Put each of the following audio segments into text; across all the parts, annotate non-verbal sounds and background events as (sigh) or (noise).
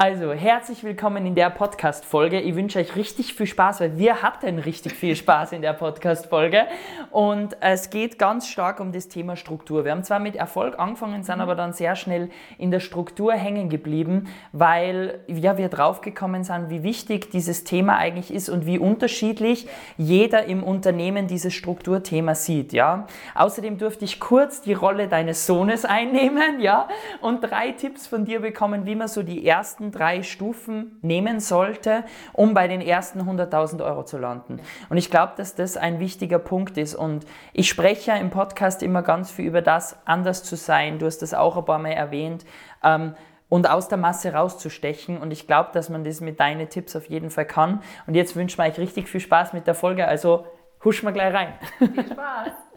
Also, herzlich willkommen in der Podcast-Folge. Ich wünsche euch richtig viel Spaß, weil wir hatten richtig viel Spaß in der Podcast-Folge. Und es geht ganz stark um das Thema Struktur. Wir haben zwar mit Erfolg angefangen, sind aber dann sehr schnell in der Struktur hängen geblieben, weil ja, wir draufgekommen sind, wie wichtig dieses Thema eigentlich ist und wie unterschiedlich jeder im Unternehmen dieses Strukturthema sieht. Ja? Außerdem durfte ich kurz die Rolle deines Sohnes einnehmen ja? und drei Tipps von dir bekommen, wie man so die ersten ersten drei Stufen nehmen sollte, um bei den ersten 100.000 Euro zu landen. Und ich glaube, dass das ein wichtiger Punkt ist. Und ich spreche ja im Podcast immer ganz viel über das, anders zu sein. Du hast das auch ein paar Mal erwähnt. Ähm, und aus der Masse rauszustechen. Und ich glaube, dass man das mit deinen Tipps auf jeden Fall kann. Und jetzt wünschen wir euch richtig viel Spaß mit der Folge. Also huschen wir gleich rein. Viel Spaß. (laughs)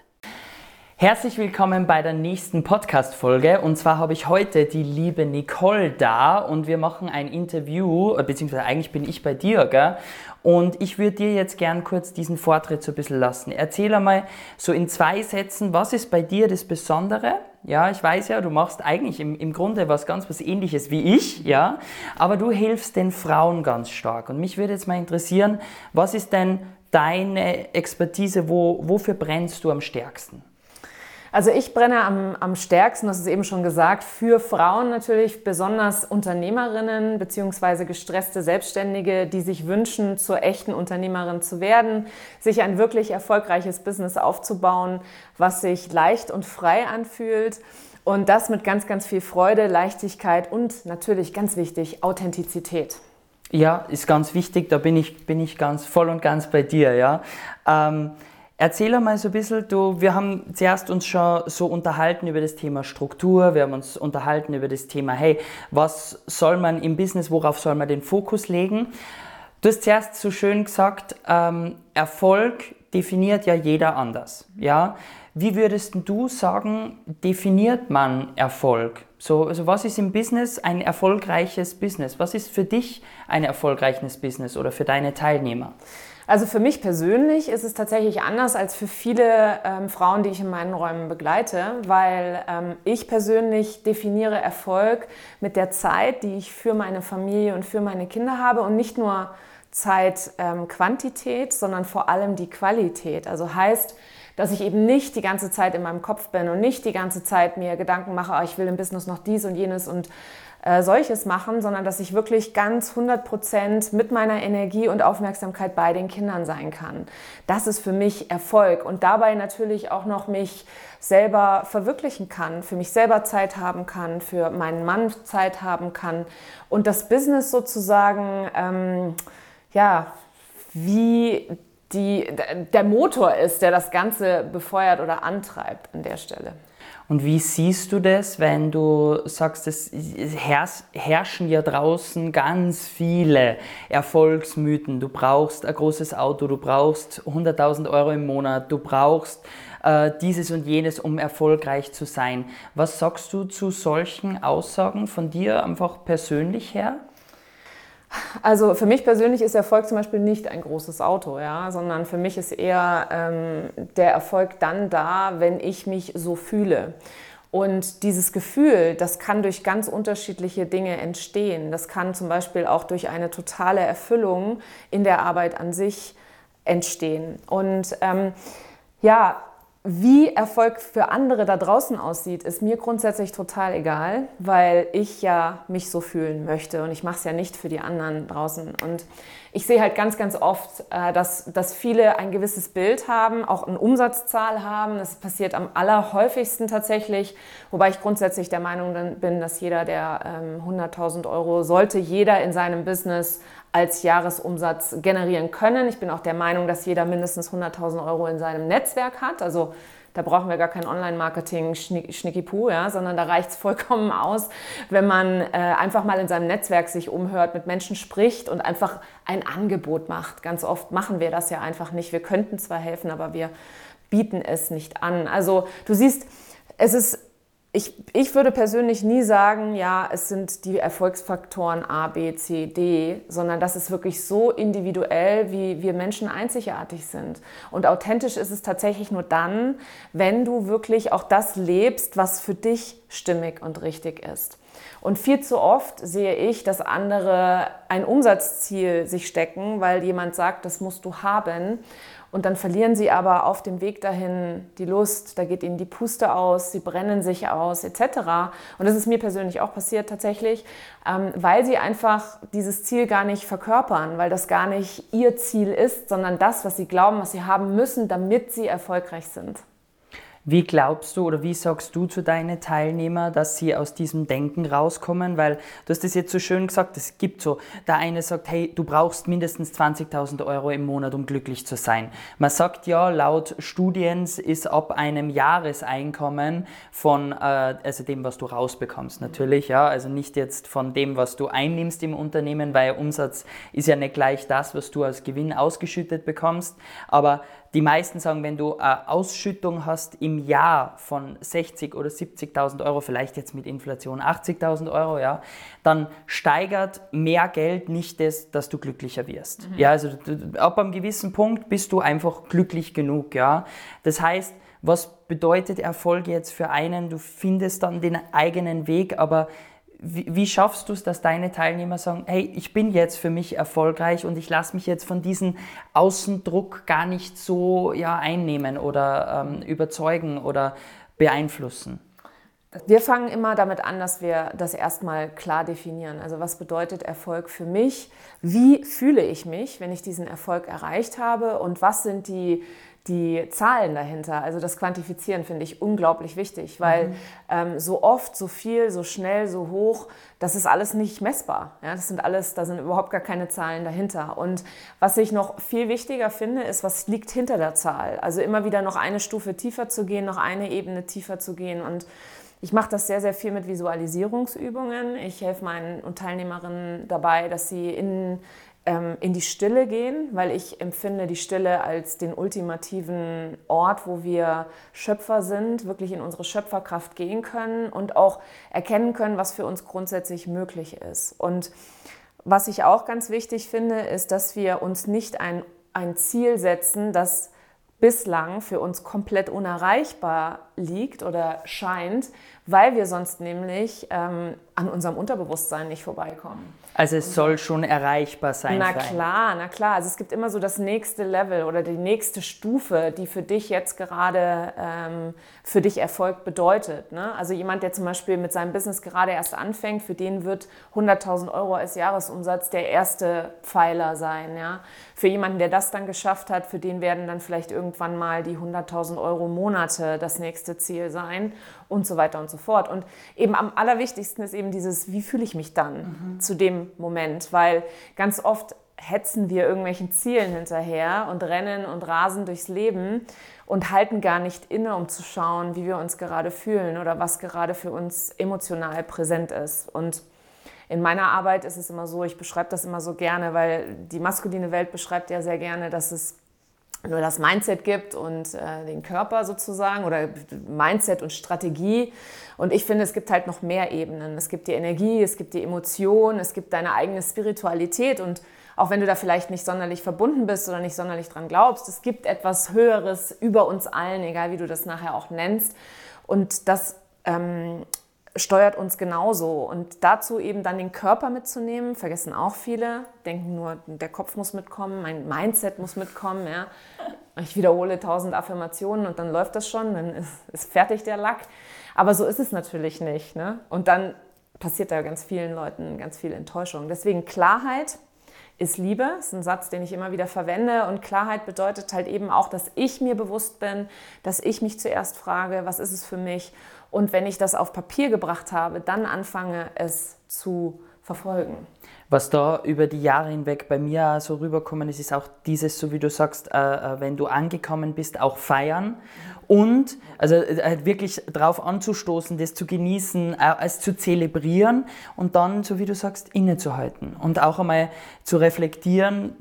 Herzlich willkommen bei der nächsten Podcast-Folge. Und zwar habe ich heute die liebe Nicole da und wir machen ein Interview, äh, beziehungsweise eigentlich bin ich bei dir, gell? Und ich würde dir jetzt gern kurz diesen Vortritt so ein bisschen lassen. Erzähl einmal so in zwei Sätzen, was ist bei dir das Besondere? Ja, ich weiß ja, du machst eigentlich im, im Grunde was ganz was ähnliches wie ich, ja, aber du hilfst den Frauen ganz stark. Und mich würde jetzt mal interessieren, was ist denn deine Expertise, wo, wofür brennst du am stärksten? Also ich brenne am, am stärksten, das ist eben schon gesagt, für Frauen natürlich, besonders Unternehmerinnen bzw. gestresste Selbstständige, die sich wünschen, zur echten Unternehmerin zu werden, sich ein wirklich erfolgreiches Business aufzubauen, was sich leicht und frei anfühlt. Und das mit ganz, ganz viel Freude, Leichtigkeit und natürlich ganz wichtig, Authentizität. Ja, ist ganz wichtig, da bin ich, bin ich ganz voll und ganz bei dir, ja. Ähm, Erzähl einmal so ein bisschen, du, wir haben zuerst uns schon so unterhalten über das Thema Struktur, wir haben uns unterhalten über das Thema, hey, was soll man im Business, worauf soll man den Fokus legen? Du hast zuerst so schön gesagt, ähm, Erfolg definiert ja jeder anders, ja? Wie würdest du sagen, definiert man Erfolg? So, also was ist im Business ein erfolgreiches Business? Was ist für dich ein erfolgreiches Business oder für deine Teilnehmer? Also für mich persönlich ist es tatsächlich anders als für viele ähm, Frauen, die ich in meinen Räumen begleite, weil ähm, ich persönlich definiere Erfolg mit der Zeit, die ich für meine Familie und für meine Kinder habe und nicht nur Zeit ähm, Quantität, sondern vor allem die Qualität. Also heißt, dass ich eben nicht die ganze Zeit in meinem Kopf bin und nicht die ganze Zeit mir Gedanken mache, oh, ich will im Business noch dies und jenes und äh, solches machen, sondern dass ich wirklich ganz 100 Prozent mit meiner Energie und Aufmerksamkeit bei den Kindern sein kann. Das ist für mich Erfolg und dabei natürlich auch noch mich selber verwirklichen kann, für mich selber Zeit haben kann, für meinen Mann Zeit haben kann und das Business sozusagen, ähm, ja, wie die, der Motor ist, der das Ganze befeuert oder antreibt an der Stelle. Und wie siehst du das, wenn du sagst, es herrschen ja draußen ganz viele Erfolgsmythen. Du brauchst ein großes Auto, du brauchst 100.000 Euro im Monat, du brauchst äh, dieses und jenes, um erfolgreich zu sein. Was sagst du zu solchen Aussagen von dir einfach persönlich her? Also für mich persönlich ist Erfolg zum Beispiel nicht ein großes Auto, ja, sondern für mich ist eher ähm, der Erfolg dann da, wenn ich mich so fühle. Und dieses Gefühl, das kann durch ganz unterschiedliche Dinge entstehen. Das kann zum Beispiel auch durch eine totale Erfüllung in der Arbeit an sich entstehen. Und ähm, ja, wie Erfolg für andere da draußen aussieht, ist mir grundsätzlich total egal, weil ich ja mich so fühlen möchte und ich mache es ja nicht für die anderen draußen. Und ich sehe halt ganz, ganz oft, äh, dass, dass viele ein gewisses Bild haben, auch eine Umsatzzahl haben. Das passiert am allerhäufigsten tatsächlich, wobei ich grundsätzlich der Meinung bin, dass jeder, der 100.000 ähm, Euro, sollte jeder in seinem Business als Jahresumsatz generieren können. Ich bin auch der Meinung, dass jeder mindestens 100.000 Euro in seinem Netzwerk hat. Also da brauchen wir gar kein Online-Marketing schnickipu, ja, sondern da reicht es vollkommen aus, wenn man äh, einfach mal in seinem Netzwerk sich umhört, mit Menschen spricht und einfach ein Angebot macht. Ganz oft machen wir das ja einfach nicht. Wir könnten zwar helfen, aber wir bieten es nicht an. Also du siehst, es ist ich, ich würde persönlich nie sagen, ja, es sind die Erfolgsfaktoren A, B, C, D, sondern das ist wirklich so individuell, wie wir Menschen einzigartig sind. Und authentisch ist es tatsächlich nur dann, wenn du wirklich auch das lebst, was für dich stimmig und richtig ist. Und viel zu oft sehe ich, dass andere ein Umsatzziel sich stecken, weil jemand sagt, das musst du haben. Und dann verlieren sie aber auf dem Weg dahin die Lust, da geht ihnen die Puste aus, sie brennen sich aus, etc. Und das ist mir persönlich auch passiert tatsächlich, ähm, weil sie einfach dieses Ziel gar nicht verkörpern, weil das gar nicht ihr Ziel ist, sondern das, was sie glauben, was sie haben müssen, damit sie erfolgreich sind. Wie glaubst du oder wie sagst du zu deinen Teilnehmern, dass sie aus diesem Denken rauskommen? Weil du hast das jetzt so schön gesagt, es gibt so, der eine sagt, hey, du brauchst mindestens 20.000 Euro im Monat, um glücklich zu sein. Man sagt ja, laut Studien ist ab einem Jahreseinkommen von, äh, also dem, was du rausbekommst natürlich, ja, also nicht jetzt von dem, was du einnimmst im Unternehmen, weil Umsatz ist ja nicht gleich das, was du als Gewinn ausgeschüttet bekommst, aber die meisten sagen, wenn du eine Ausschüttung hast im Jahr von 60 oder 70.000 Euro, vielleicht jetzt mit Inflation 80.000 Euro, ja, dann steigert mehr Geld nicht das, dass du glücklicher wirst. Mhm. Ja, also ab einem gewissen Punkt bist du einfach glücklich genug. Ja, das heißt, was bedeutet Erfolg jetzt für einen? Du findest dann den eigenen Weg, aber wie, wie schaffst du es, dass deine Teilnehmer sagen, hey, ich bin jetzt für mich erfolgreich und ich lasse mich jetzt von diesem Außendruck gar nicht so ja, einnehmen oder ähm, überzeugen oder beeinflussen? Wir fangen immer damit an, dass wir das erstmal klar definieren. Also was bedeutet Erfolg für mich? Wie fühle ich mich, wenn ich diesen Erfolg erreicht habe? Und was sind die die Zahlen dahinter, also das Quantifizieren finde ich unglaublich wichtig, weil mhm. ähm, so oft, so viel, so schnell, so hoch, das ist alles nicht messbar. Ja, das sind alles, da sind überhaupt gar keine Zahlen dahinter. Und was ich noch viel wichtiger finde, ist, was liegt hinter der Zahl. Also immer wieder noch eine Stufe tiefer zu gehen, noch eine Ebene tiefer zu gehen und ich mache das sehr, sehr viel mit Visualisierungsübungen. Ich helfe meinen Teilnehmerinnen dabei, dass sie in ähm, in die Stille gehen, weil ich empfinde die Stille als den ultimativen Ort, wo wir Schöpfer sind, wirklich in unsere Schöpferkraft gehen können und auch erkennen können, was für uns grundsätzlich möglich ist. Und was ich auch ganz wichtig finde, ist, dass wir uns nicht ein, ein Ziel setzen, das bislang für uns komplett unerreichbar liegt oder scheint, weil wir sonst nämlich ähm, an unserem Unterbewusstsein nicht vorbeikommen. Also es soll schon erreichbar sein. Na klar, na klar. Also es gibt immer so das nächste Level oder die nächste Stufe, die für dich jetzt gerade ähm, für dich Erfolg bedeutet. Ne? Also jemand, der zum Beispiel mit seinem Business gerade erst anfängt, für den wird 100.000 Euro als Jahresumsatz der erste Pfeiler sein. Ja? Für jemanden, der das dann geschafft hat, für den werden dann vielleicht irgendwann mal die 100.000 Euro Monate das nächste Ziel sein und so weiter und so fort. Und eben am allerwichtigsten ist eben dieses, wie fühle ich mich dann mhm. zu dem Moment, weil ganz oft hetzen wir irgendwelchen Zielen hinterher und rennen und rasen durchs Leben und halten gar nicht inne, um zu schauen, wie wir uns gerade fühlen oder was gerade für uns emotional präsent ist. Und in meiner Arbeit ist es immer so, ich beschreibe das immer so gerne, weil die maskuline Welt beschreibt ja sehr gerne, dass es nur das Mindset gibt und äh, den Körper sozusagen oder Mindset und Strategie. Und ich finde, es gibt halt noch mehr Ebenen. Es gibt die Energie, es gibt die Emotion, es gibt deine eigene Spiritualität und auch wenn du da vielleicht nicht sonderlich verbunden bist oder nicht sonderlich dran glaubst, es gibt etwas Höheres über uns allen, egal wie du das nachher auch nennst. Und das ähm, steuert uns genauso. Und dazu eben dann den Körper mitzunehmen, vergessen auch viele, denken nur, der Kopf muss mitkommen, mein Mindset muss mitkommen. Ja. Ich wiederhole tausend Affirmationen und dann läuft das schon, dann ist, ist fertig der Lack. Aber so ist es natürlich nicht. Ne? Und dann passiert da ganz vielen Leuten ganz viel Enttäuschung. Deswegen Klarheit ist Liebe, ist ein Satz, den ich immer wieder verwende. Und Klarheit bedeutet halt eben auch, dass ich mir bewusst bin, dass ich mich zuerst frage, was ist es für mich? Und wenn ich das auf Papier gebracht habe, dann anfange es zu verfolgen. Was da über die Jahre hinweg bei mir so rüberkommen ist, ist auch dieses, so wie du sagst, äh, äh wenn du angekommen bist, auch feiern und also halt wirklich darauf anzustoßen, das zu genießen, äh, es zu zelebrieren und dann, so wie du sagst, innezuhalten und auch einmal zu reflektieren,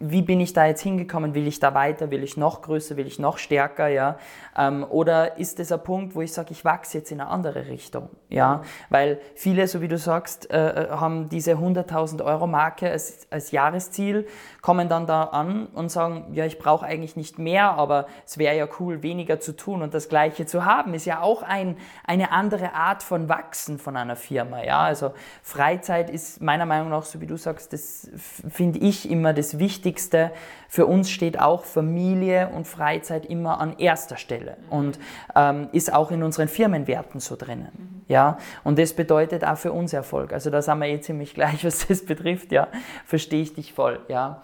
wie bin ich da jetzt hingekommen, will ich da weiter, will ich noch größer, will ich noch stärker, ja, ähm, oder ist es ein Punkt, wo ich sage, ich wachse jetzt in eine andere Richtung, ja, weil viele, so wie du sagst, haben diese diese 100.000 Euro Marke als, als Jahresziel, kommen dann da an und sagen, ja, ich brauche eigentlich nicht mehr, aber es wäre ja cool, weniger zu tun und das Gleiche zu haben, ist ja auch ein, eine andere Art von Wachsen von einer Firma. Ja? Also Freizeit ist meiner Meinung nach, so wie du sagst, das finde ich immer das Wichtigste. Für uns steht auch Familie und Freizeit immer an erster Stelle und ähm, ist auch in unseren Firmenwerten so drinnen. Ja? Und das bedeutet auch für uns Erfolg. Also da sind wir eh ziemlich gleich, (laughs) was das betrifft. Ja? Verstehe ich dich voll. Ja?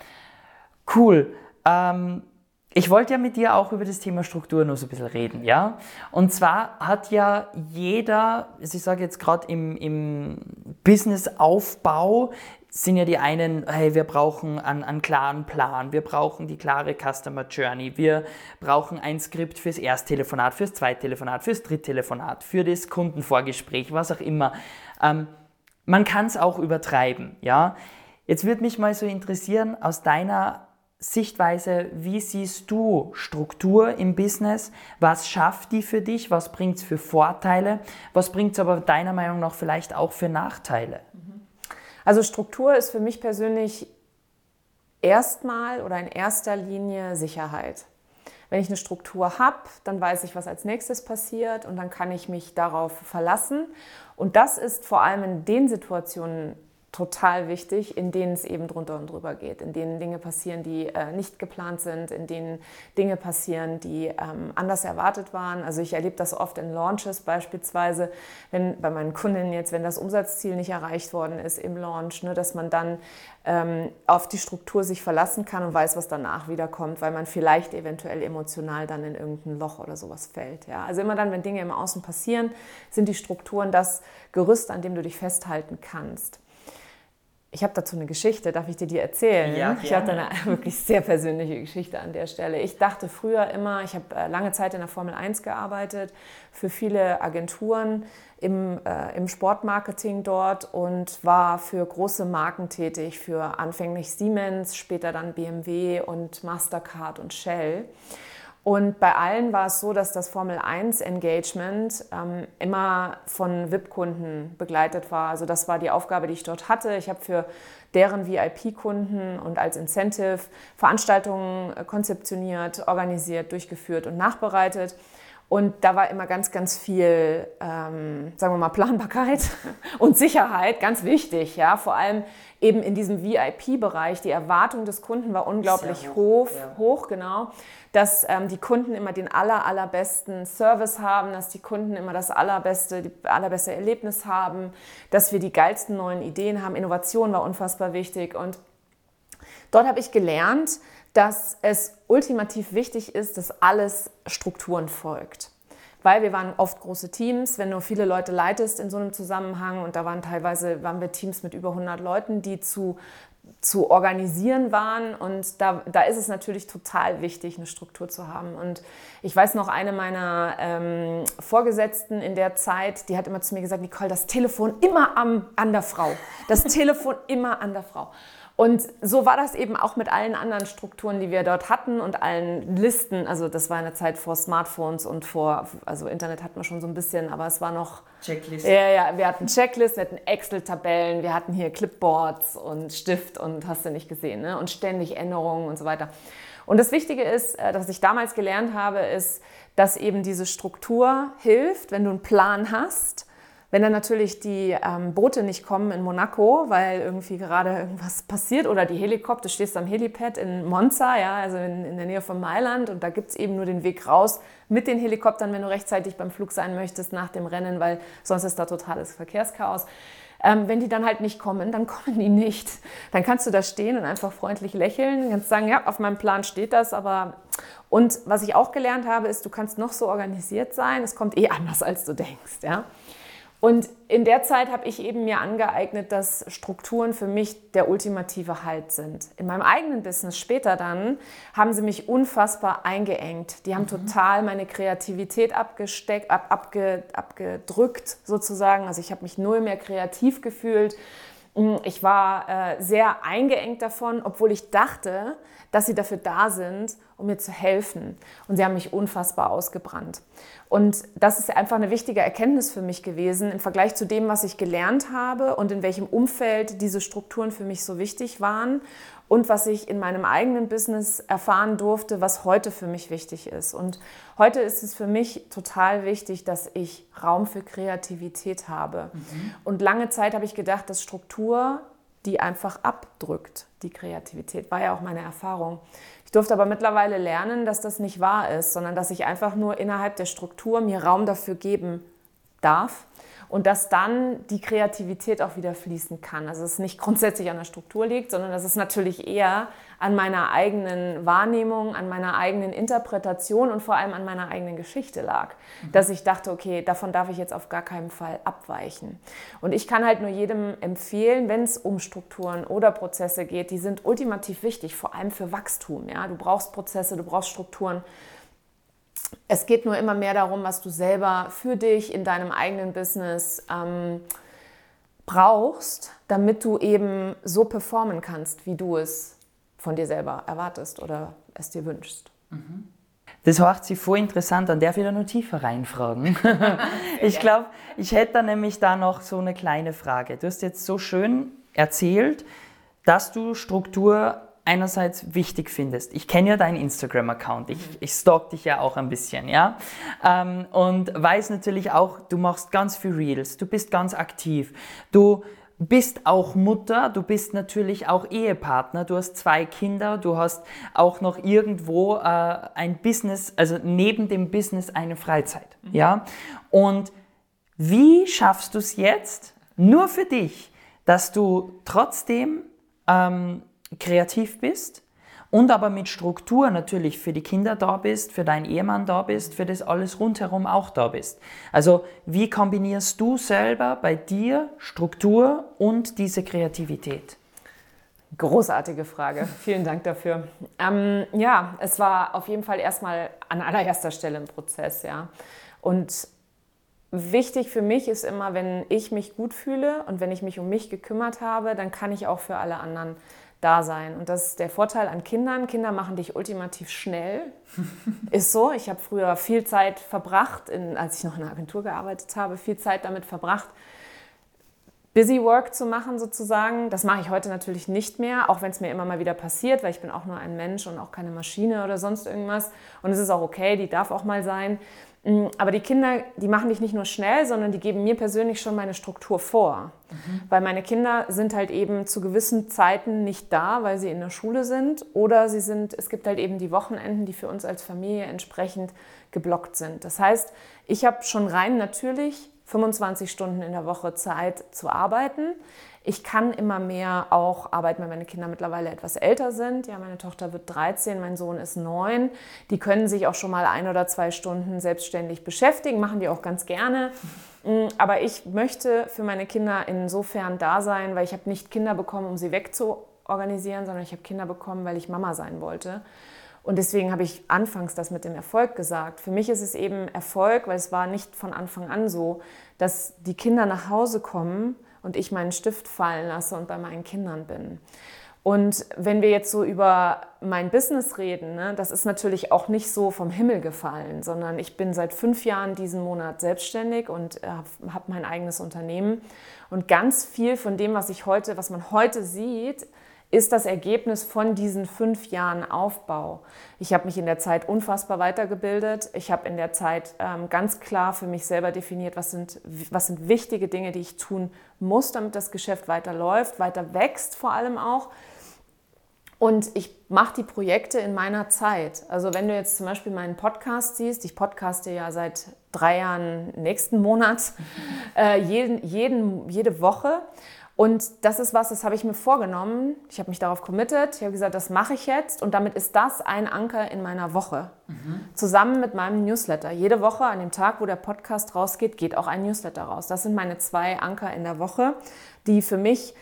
Cool. Ähm, ich wollte ja mit dir auch über das Thema Struktur noch so ein bisschen reden, ja? Und zwar hat ja jeder, also ich sage jetzt gerade im, im Businessaufbau, sind ja die einen, hey, wir brauchen einen, einen, klaren Plan, wir brauchen die klare Customer Journey, wir brauchen ein Skript fürs Ersttelefonat, fürs Zweittelefonat, fürs Dritttelefonat, für das Kundenvorgespräch, was auch immer. Ähm, man kann es auch übertreiben, ja? Jetzt würde mich mal so interessieren, aus deiner Sichtweise, wie siehst du Struktur im Business? Was schafft die für dich? Was bringt es für Vorteile? Was bringt es aber deiner Meinung nach vielleicht auch für Nachteile? Also Struktur ist für mich persönlich erstmal oder in erster Linie Sicherheit. Wenn ich eine Struktur habe, dann weiß ich, was als nächstes passiert und dann kann ich mich darauf verlassen. Und das ist vor allem in den Situationen total wichtig, in denen es eben drunter und drüber geht, in denen Dinge passieren, die äh, nicht geplant sind, in denen Dinge passieren, die ähm, anders erwartet waren. Also ich erlebe das oft in Launches beispielsweise, wenn bei meinen Kundinnen jetzt, wenn das Umsatzziel nicht erreicht worden ist im Launch, ne, dass man dann ähm, auf die Struktur sich verlassen kann und weiß, was danach wiederkommt, weil man vielleicht eventuell emotional dann in irgendein Loch oder sowas fällt. Ja? Also immer dann, wenn Dinge im Außen passieren, sind die Strukturen das Gerüst, an dem du dich festhalten kannst. Ich habe dazu eine Geschichte, darf ich dir die erzählen? Ja, ich habe eine (laughs) wirklich sehr persönliche Geschichte an der Stelle. Ich dachte früher immer, ich habe äh, lange Zeit in der Formel 1 gearbeitet, für viele Agenturen im, äh, im Sportmarketing dort und war für große Marken tätig, für anfänglich Siemens, später dann BMW und Mastercard und Shell. Und bei allen war es so, dass das Formel 1 Engagement ähm, immer von VIP-Kunden begleitet war. Also das war die Aufgabe, die ich dort hatte. Ich habe für deren VIP-Kunden und als Incentive Veranstaltungen äh, konzeptioniert, organisiert, durchgeführt und nachbereitet. Und da war immer ganz, ganz viel, ähm, sagen wir mal, Planbarkeit (laughs) und Sicherheit, ganz wichtig. Ja? Vor allem eben in diesem VIP-Bereich. Die Erwartung des Kunden war unglaublich hoch, hoch, ja. hoch, genau. Dass ähm, die Kunden immer den aller, allerbesten Service haben, dass die Kunden immer das allerbeste, die allerbeste Erlebnis haben, dass wir die geilsten neuen Ideen haben. Innovation war unfassbar wichtig. Und dort habe ich gelernt, dass es ultimativ wichtig ist, dass alles Strukturen folgt. Weil wir waren oft große Teams, wenn du viele Leute leitest in so einem Zusammenhang und da waren teilweise waren wir Teams mit über 100 Leuten, die zu zu organisieren waren. Und da, da ist es natürlich total wichtig, eine Struktur zu haben. Und ich weiß noch, eine meiner ähm, Vorgesetzten in der Zeit, die hat immer zu mir gesagt, Nicole, das Telefon immer am, an der Frau. Das (laughs) Telefon immer an der Frau. Und so war das eben auch mit allen anderen Strukturen, die wir dort hatten und allen Listen. Also das war eine Zeit vor Smartphones und vor, also Internet hatten wir schon so ein bisschen, aber es war noch... Checklist. Ja, ja, wir hatten Checklisten, wir hatten Excel-Tabellen, wir hatten hier Clipboards und Stift und hast du nicht gesehen, ne? und ständig Änderungen und so weiter. Und das Wichtige ist, äh, dass ich damals gelernt habe, ist, dass eben diese Struktur hilft, wenn du einen Plan hast wenn dann natürlich die ähm, Boote nicht kommen in Monaco, weil irgendwie gerade irgendwas passiert oder die Helikopter, du stehst am Helipad in Monza, ja, also in, in der Nähe von Mailand und da gibt es eben nur den Weg raus mit den Helikoptern, wenn du rechtzeitig beim Flug sein möchtest nach dem Rennen, weil sonst ist da totales Verkehrschaos. Ähm, wenn die dann halt nicht kommen, dann (laughs) kommen die nicht. Dann kannst du da stehen und einfach freundlich lächeln, kannst sagen, ja, auf meinem Plan steht das, aber und was ich auch gelernt habe, ist, du kannst noch so organisiert sein, es kommt eh anders, als du denkst, ja. Und in der Zeit habe ich eben mir angeeignet, dass Strukturen für mich der ultimative Halt sind. In meinem eigenen Business später dann haben sie mich unfassbar eingeengt. Die haben mhm. total meine Kreativität abgesteckt, ab, abge, abgedrückt sozusagen. Also ich habe mich null mehr kreativ gefühlt. Mm, ich war äh, sehr eingeengt davon, obwohl ich dachte, dass sie dafür da sind, um mir zu helfen. Und sie haben mich unfassbar ausgebrannt. Und das ist einfach eine wichtige Erkenntnis für mich gewesen im Vergleich zu dem, was ich gelernt habe und in welchem Umfeld diese Strukturen für mich so wichtig waren und was ich in meinem eigenen Business erfahren durfte, was heute für mich wichtig ist. Und heute ist es für mich total wichtig, dass ich Raum für Kreativität habe. Mhm. Und lange Zeit habe ich gedacht, dass Struktur die einfach abdrückt, die Kreativität. War ja auch meine Erfahrung. Ich durfte aber mittlerweile lernen, dass das nicht wahr ist, sondern dass ich einfach nur innerhalb der Struktur mir Raum dafür geben darf und dass dann die Kreativität auch wieder fließen kann. Also es nicht grundsätzlich an der Struktur liegt, sondern dass es natürlich eher an meiner eigenen Wahrnehmung, an meiner eigenen Interpretation und vor allem an meiner eigenen Geschichte lag. Mhm. Dass ich dachte, okay, davon darf ich jetzt auf gar keinen Fall abweichen. Und ich kann halt nur jedem empfehlen, wenn es um Strukturen oder Prozesse geht, die sind ultimativ wichtig, vor allem für Wachstum. Ja? Du brauchst Prozesse, du brauchst Strukturen es geht nur immer mehr darum, was du selber für dich in deinem eigenen Business ähm, brauchst, damit du eben so performen kannst, wie du es von dir selber erwartest oder es dir wünschst. Mhm. Das hört sich voll interessant an. Darf ich da noch tiefer reinfragen? (laughs) ich glaube, ich hätte da nämlich da noch so eine kleine Frage. Du hast jetzt so schön erzählt, dass du Struktur einerseits wichtig findest. Ich kenne ja deinen Instagram-Account, ich, ich stalk dich ja auch ein bisschen, ja. Ähm, und weiß natürlich auch, du machst ganz viel Reels, du bist ganz aktiv, du bist auch Mutter, du bist natürlich auch Ehepartner, du hast zwei Kinder, du hast auch noch irgendwo äh, ein Business, also neben dem Business eine Freizeit, mhm. ja. Und wie schaffst du es jetzt, nur für dich, dass du trotzdem ähm, kreativ bist und aber mit Struktur natürlich für die Kinder da bist, für deinen Ehemann da bist, für das alles rundherum auch da bist. Also wie kombinierst du selber bei dir Struktur und diese Kreativität? Großartige Frage. Vielen Dank dafür. Ähm, ja, es war auf jeden Fall erstmal an allererster Stelle ein Prozess, ja. Und wichtig für mich ist immer, wenn ich mich gut fühle und wenn ich mich um mich gekümmert habe, dann kann ich auch für alle anderen da sein. Und das ist der Vorteil an Kindern. Kinder machen dich ultimativ schnell. (laughs) ist so. Ich habe früher viel Zeit verbracht, in, als ich noch in einer Agentur gearbeitet habe, viel Zeit damit verbracht, Busy Work zu machen sozusagen. Das mache ich heute natürlich nicht mehr, auch wenn es mir immer mal wieder passiert, weil ich bin auch nur ein Mensch und auch keine Maschine oder sonst irgendwas. Und es ist auch okay, die darf auch mal sein. Mm, aber die Kinder, die machen dich nicht nur schnell, sondern die geben mir persönlich schon meine Struktur vor. Mhm. Weil meine Kinder sind halt eben zu gewissen Zeiten nicht da, weil sie in der Schule sind. Oder sie sind, es gibt halt eben die Wochenenden, die für uns als Familie entsprechend geblockt sind. Das heißt, ich habe schon rein natürlich 25 Stunden in der Woche Zeit zu arbeiten. Ich kann immer mehr auch arbeiten, weil meine Kinder mittlerweile etwas älter sind. Ja, meine Tochter wird 13, mein Sohn ist 9. Die können sich auch schon mal ein oder zwei Stunden selbstständig beschäftigen, machen die auch ganz gerne. Mm, aber ich möchte für meine Kinder insofern da sein, weil ich habe nicht Kinder bekommen, um sie wegzuorganisieren, sondern ich habe Kinder bekommen, weil ich Mama sein wollte. Und deswegen habe ich anfangs das mit dem Erfolg gesagt. Für mich ist es eben Erfolg, weil es war nicht von Anfang an so, dass die Kinder nach Hause kommen und ich meinen Stift fallen lasse und bei meinen Kindern bin. Und wenn wir jetzt so über mein Business reden, ne, das ist natürlich auch nicht so vom Himmel gefallen, sondern ich bin seit fünf Jahren diesen Monat selbstständig und äh, habe mein eigenes Unternehmen. Und ganz viel von dem, was ich heute, was man heute sieht, ist das Ergebnis von diesen fünf Jahren Aufbau. Ich habe mich in der Zeit unfassbar weitergebildet. Ich habe in der Zeit ähm, ganz klar für mich selber definiert, was sind, was sind wichtige Dinge, die ich tun muss, damit das Geschäft weiterläuft, weiter wächst vor allem auch. Und ich mache die Projekte in meiner Zeit. Also wenn du jetzt zum Beispiel meinen Podcast siehst, ich podcaste ja seit drei Jahren nächsten Monat, (laughs) äh, jeden, jeden, jede Woche. Und das ist was, das habe ich mir vorgenommen. Ich habe mich darauf committed. Ich habe gesagt, das mache ich jetzt. Und damit ist das ein Anker in meiner Woche. Mhm. Zusammen mit meinem Newsletter. Jede Woche, an dem Tag, wo der Podcast rausgeht, geht auch ein Newsletter raus. Das sind meine zwei Anker in der Woche, die für mich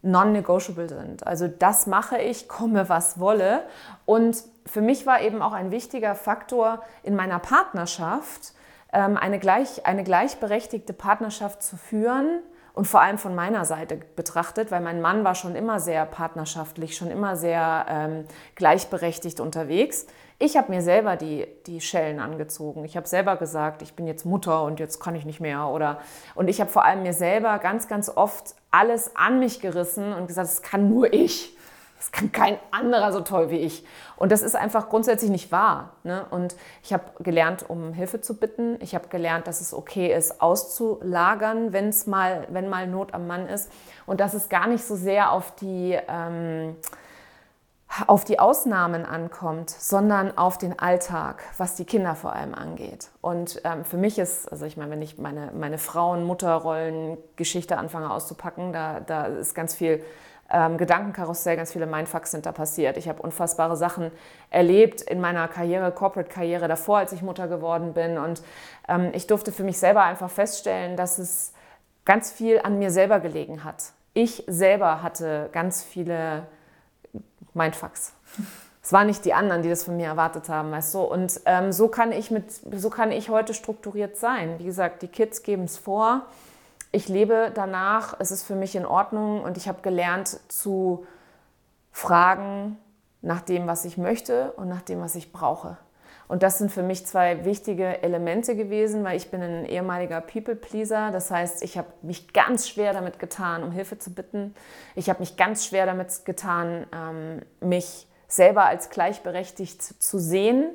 non-negotiable sind. Also das mache ich, komme was wolle. Und für mich war eben auch ein wichtiger Faktor in meiner Partnerschaft, ähm, eine, gleich, eine gleichberechtigte Partnerschaft zu führen und vor allem von meiner Seite betrachtet, weil mein Mann war schon immer sehr partnerschaftlich, schon immer sehr ähm, gleichberechtigt unterwegs. Ich habe mir selber die, die Schellen angezogen. Ich habe selber gesagt, ich bin jetzt Mutter und jetzt kann ich nicht mehr. Oder, und ich habe vor allem mir selber ganz, ganz oft alles an mich gerissen und gesagt, es kann nur ich. Das kann kein anderer so toll wie ich. Und das ist einfach grundsätzlich nicht wahr. Ne? Und ich habe gelernt, um Hilfe zu bitten. Ich habe gelernt, dass es okay ist, auszulagern, wenn's mal, wenn mal Not am Mann ist. Und dass es gar nicht so sehr auf die, ähm, auf die Ausnahmen ankommt, sondern auf den Alltag, was die Kinder vor allem angeht. Und ähm, für mich ist, also ich meine, wenn ich meine, meine Frauen-Mutterrollen-Geschichte anfange auszupacken, da, da ist ganz viel ähm, Gedankenkarussell, ganz viele Mindfucks sind da passiert. Ich habe unfassbare Sachen erlebt in meiner Karriere, Corporate-Karriere davor, als ich Mutter geworden bin. Und ähm, ich durfte für mich selber einfach feststellen, dass es ganz viel an mir selber gelegen hat. Ich selber hatte ganz viele Mindfucks. Es waren nicht die anderen, die das von mir erwartet haben, weißt du. Und ähm, so kann ich mit, so kann ich heute strukturiert sein. Wie gesagt, die Kids geben es vor ich lebe danach, es ist für mich in Ordnung und ich habe gelernt zu fragen nach dem, was ich möchte und nach dem, was ich brauche. Und das sind für mich zwei wichtige Elemente gewesen, weil ich bin ein ehemaliger People-Pleaser. Das heißt, ich habe mich ganz schwer damit getan, um Hilfe zu bitten. Ich habe mich ganz schwer damit getan, ähm, mich selber als gleichberechtigt zu sehen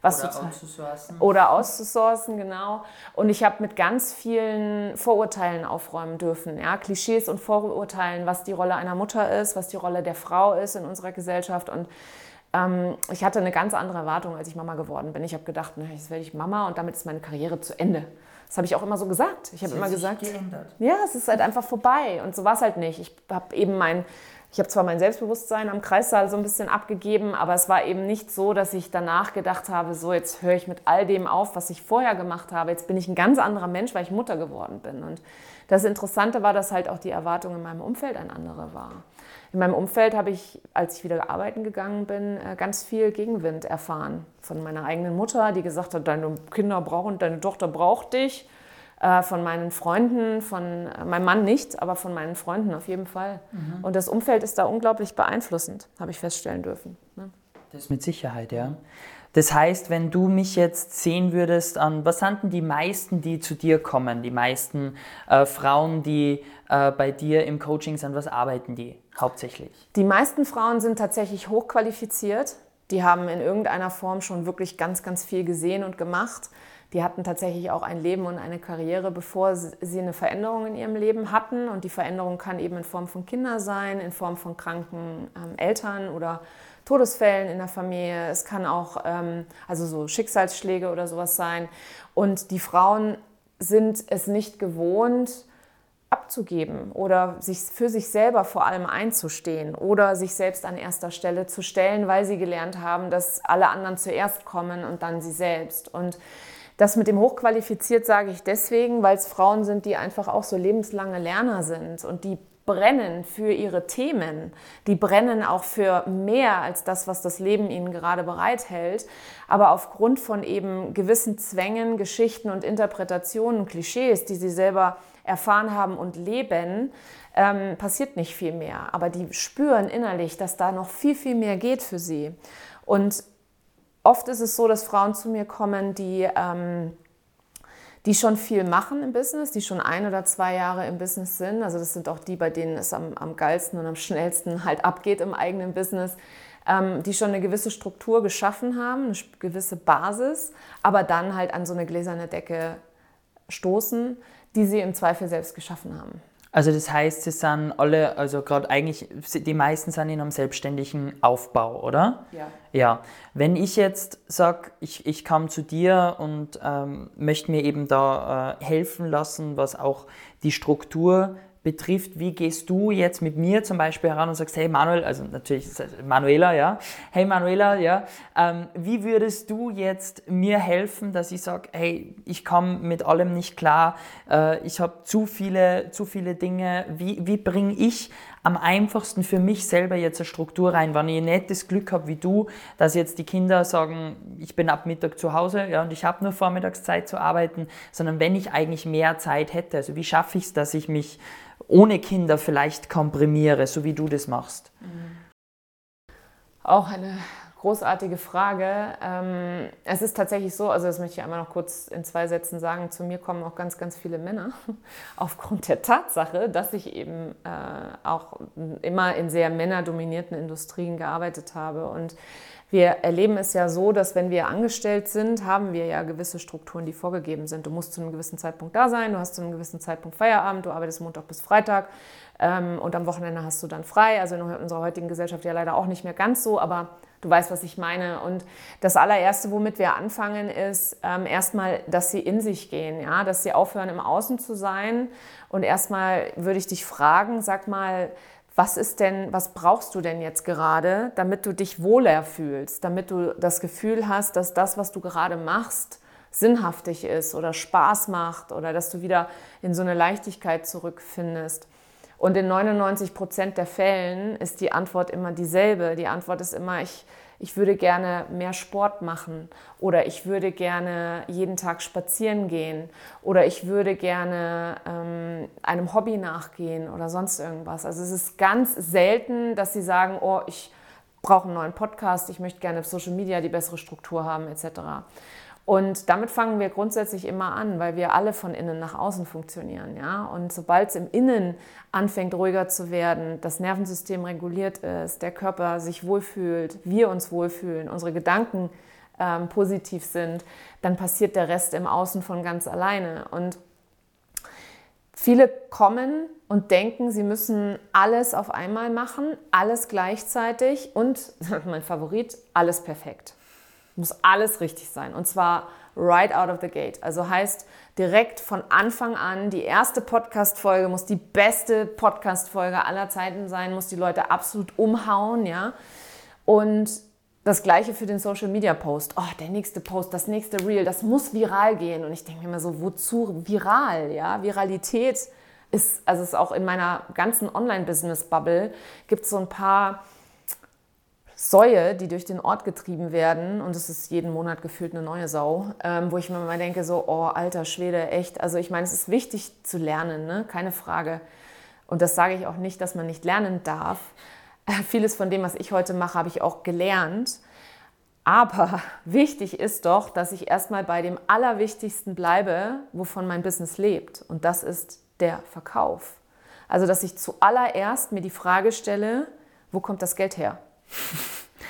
was oder auszusourcen. Oder auszusourcen, genau. Und ich habe mit ganz vielen Vorurteilen aufräumen dürfen. Ja? Klischees und Vorurteilen, was die Rolle einer Mutter ist, was die Rolle der Frau ist in unserer Gesellschaft. Und ähm, ich hatte eine ganz andere Erwartung, als ich Mama geworden bin. Ich habe gedacht, na, jetzt werde ich Mama und damit ist meine Karriere zu Ende. Das habe ich auch immer so gesagt. Ich habe immer gesagt, geändert. ja, es ist halt einfach vorbei. Und so war es halt nicht. Ich habe eben mein ich habe zwar mein Selbstbewusstsein am Kreissaal so ein bisschen abgegeben, aber es war eben nicht so, dass ich danach gedacht habe, so jetzt höre ich mit all dem auf, was ich vorher gemacht habe. Jetzt bin ich ein ganz anderer Mensch, weil ich Mutter geworden bin. Und das Interessante war, dass halt auch die Erwartung in meinem Umfeld ein andere war. In meinem Umfeld habe ich, als ich wieder arbeiten gegangen bin, äh, ganz viel Gegenwind erfahren von meiner eigenen Mutter, die gesagt hat, deine Kinder brauchen, deine Tochter braucht dich äh, von meinen Freunden, von äh, meinem Mann nicht, aber von meinen Freunden auf jeden Fall. Mhm. Und das Umfeld ist da unglaublich beeinflussend, habe ich feststellen dürfen. Ne? Das mit Sicherheit, ja. Das heißt, wenn du mich jetzt sehen würdest, an was sind denn die meisten, die zu dir kommen, die meisten äh, Frauen, die äh, bei dir im Coaching sind, was arbeiten die hauptsächlich? Die meisten Frauen sind tatsächlich hochqualifiziert. Die haben in irgendeiner Form schon wirklich ganz, ganz viel gesehen und gemacht die hatten tatsächlich auch ein Leben und eine Karriere, bevor sie eine Veränderung in ihrem Leben hatten. Und die Veränderung kann eben in Form von Kindern sein, in Form von kranken ähm, Eltern oder Todesfällen in der Familie. Es kann auch ähm, also so Schicksalsschläge oder sowas sein. Und die Frauen sind es nicht gewohnt, abzugeben oder sich für sich selber vor allem einzustehen oder sich selbst an erster Stelle zu stellen, weil sie gelernt haben, dass alle anderen zuerst kommen und dann sie selbst. Und das mit dem hochqualifiziert sage ich deswegen, weil es Frauen sind, die einfach auch so lebenslange Lerner sind und die brennen für ihre Themen, die brennen auch für mehr als das, was das Leben ihnen gerade bereithält. Aber aufgrund von eben gewissen Zwängen, Geschichten und Interpretationen, Klischees, die sie selber erfahren haben und leben, ähm, passiert nicht viel mehr. Aber die spüren innerlich, dass da noch viel, viel mehr geht für sie. Und Oft ist es so, dass Frauen zu mir kommen, die, ähm, die schon viel machen im Business, die schon ein oder zwei Jahre im Business sind. Also das sind auch die, bei denen es am, am geilsten und am schnellsten halt abgeht im eigenen Business, ähm, die schon eine gewisse Struktur geschaffen haben, eine gewisse Basis, aber dann halt an so eine gläserne Decke stoßen, die sie im Zweifel selbst geschaffen haben. Also das heißt, sie sind alle, also gerade eigentlich, die meisten sind in einem selbstständigen Aufbau, oder? Ja. Ja. Wenn ich jetzt sage, ich, ich kam zu dir und ähm, möchte mir eben da äh, helfen lassen, was auch die Struktur betrifft, wie gehst du jetzt mit mir zum Beispiel heran und sagst, hey Manuel, also natürlich Manuela, ja, hey Manuela, ja, ähm, wie würdest du jetzt mir helfen, dass ich sage, hey, ich komme mit allem nicht klar, äh, ich habe zu viele, zu viele Dinge, wie, wie bringe ich am einfachsten für mich selber jetzt eine Struktur rein, wenn ich nicht das Glück habe wie du, dass jetzt die Kinder sagen, ich bin ab Mittag zu Hause ja, und ich habe nur Vormittagszeit zu arbeiten, sondern wenn ich eigentlich mehr Zeit hätte, also wie schaffe ich es, dass ich mich ohne Kinder vielleicht komprimiere, so wie du das machst? Auch eine großartige Frage. Ähm, es ist tatsächlich so, also das möchte ich einmal noch kurz in zwei Sätzen sagen, zu mir kommen auch ganz, ganz viele Männer (laughs) aufgrund der Tatsache, dass ich eben äh, auch immer in sehr männerdominierten Industrien gearbeitet habe und wir erleben es ja so, dass wenn wir angestellt sind, haben wir ja gewisse Strukturen, die vorgegeben sind. Du musst zu einem gewissen Zeitpunkt da sein, du hast zu einem gewissen Zeitpunkt Feierabend, du arbeitest Montag bis Freitag ähm, und am Wochenende hast du dann frei. Also in unserer heutigen Gesellschaft ja leider auch nicht mehr ganz so, aber du weißt, was ich meine. Und das allererste, womit wir anfangen, ist ähm, erstmal, dass sie in sich gehen, ja, dass sie aufhören, im Außen zu sein. Und erstmal würde ich dich fragen, sag mal, was ist denn, was brauchst du denn jetzt gerade, damit du dich wohler fühlst, damit du das Gefühl hast, dass das, was du gerade machst, sinnhaftig ist oder Spaß macht oder dass du wieder in so eine Leichtigkeit zurückfindest. Und in 99 Prozent der Fällen ist die Antwort immer dieselbe. Die Antwort ist immer, ich, ich würde gerne mehr Sport machen oder ich würde gerne jeden Tag spazieren gehen oder ich würde gerne ähm, einem Hobby nachgehen oder sonst irgendwas. Also es ist ganz selten, dass sie sagen, oh, ich brauche einen neuen Podcast, ich möchte gerne auf Social Media die bessere Struktur haben etc. Und damit fangen wir grundsätzlich immer an, weil wir alle von innen nach außen funktionieren. Ja? Und sobald es im Innen anfängt, ruhiger zu werden, das Nervensystem reguliert ist, der Körper sich wohlfühlt, wir uns wohlfühlen, unsere Gedanken ähm, positiv sind, dann passiert der Rest im Außen von ganz alleine. Und viele kommen und denken, sie müssen alles auf einmal machen, alles gleichzeitig und, (laughs) mein Favorit, alles perfekt muss alles richtig sein. Und zwar right out of the gate. Also heißt direkt von Anfang an, die erste Podcast-Folge muss die beste Podcast-Folge aller Zeiten sein, muss die Leute absolut umhauen, ja. Und das gleiche für den Social Media Post. Oh, der nächste Post, das nächste Reel, das muss viral gehen. Und ich denke mir immer so, wozu viral? Ja, Viralität ist, also ist auch in meiner ganzen Online-Business-Bubble gibt es so ein paar Säue, die durch den Ort getrieben werden, und es ist jeden Monat gefühlt eine neue Sau, ähm, wo ich mir mal denke, so, oh, alter Schwede, echt. Also ich meine, es ist wichtig zu lernen, ne? keine Frage. Und das sage ich auch nicht, dass man nicht lernen darf. Äh, vieles von dem, was ich heute mache, habe ich auch gelernt. Aber (laughs) wichtig ist doch, dass ich erstmal bei dem Allerwichtigsten bleibe, wovon mein Business lebt. Und das ist der Verkauf. Also, dass ich zuallererst mir die Frage stelle, wo kommt das Geld her?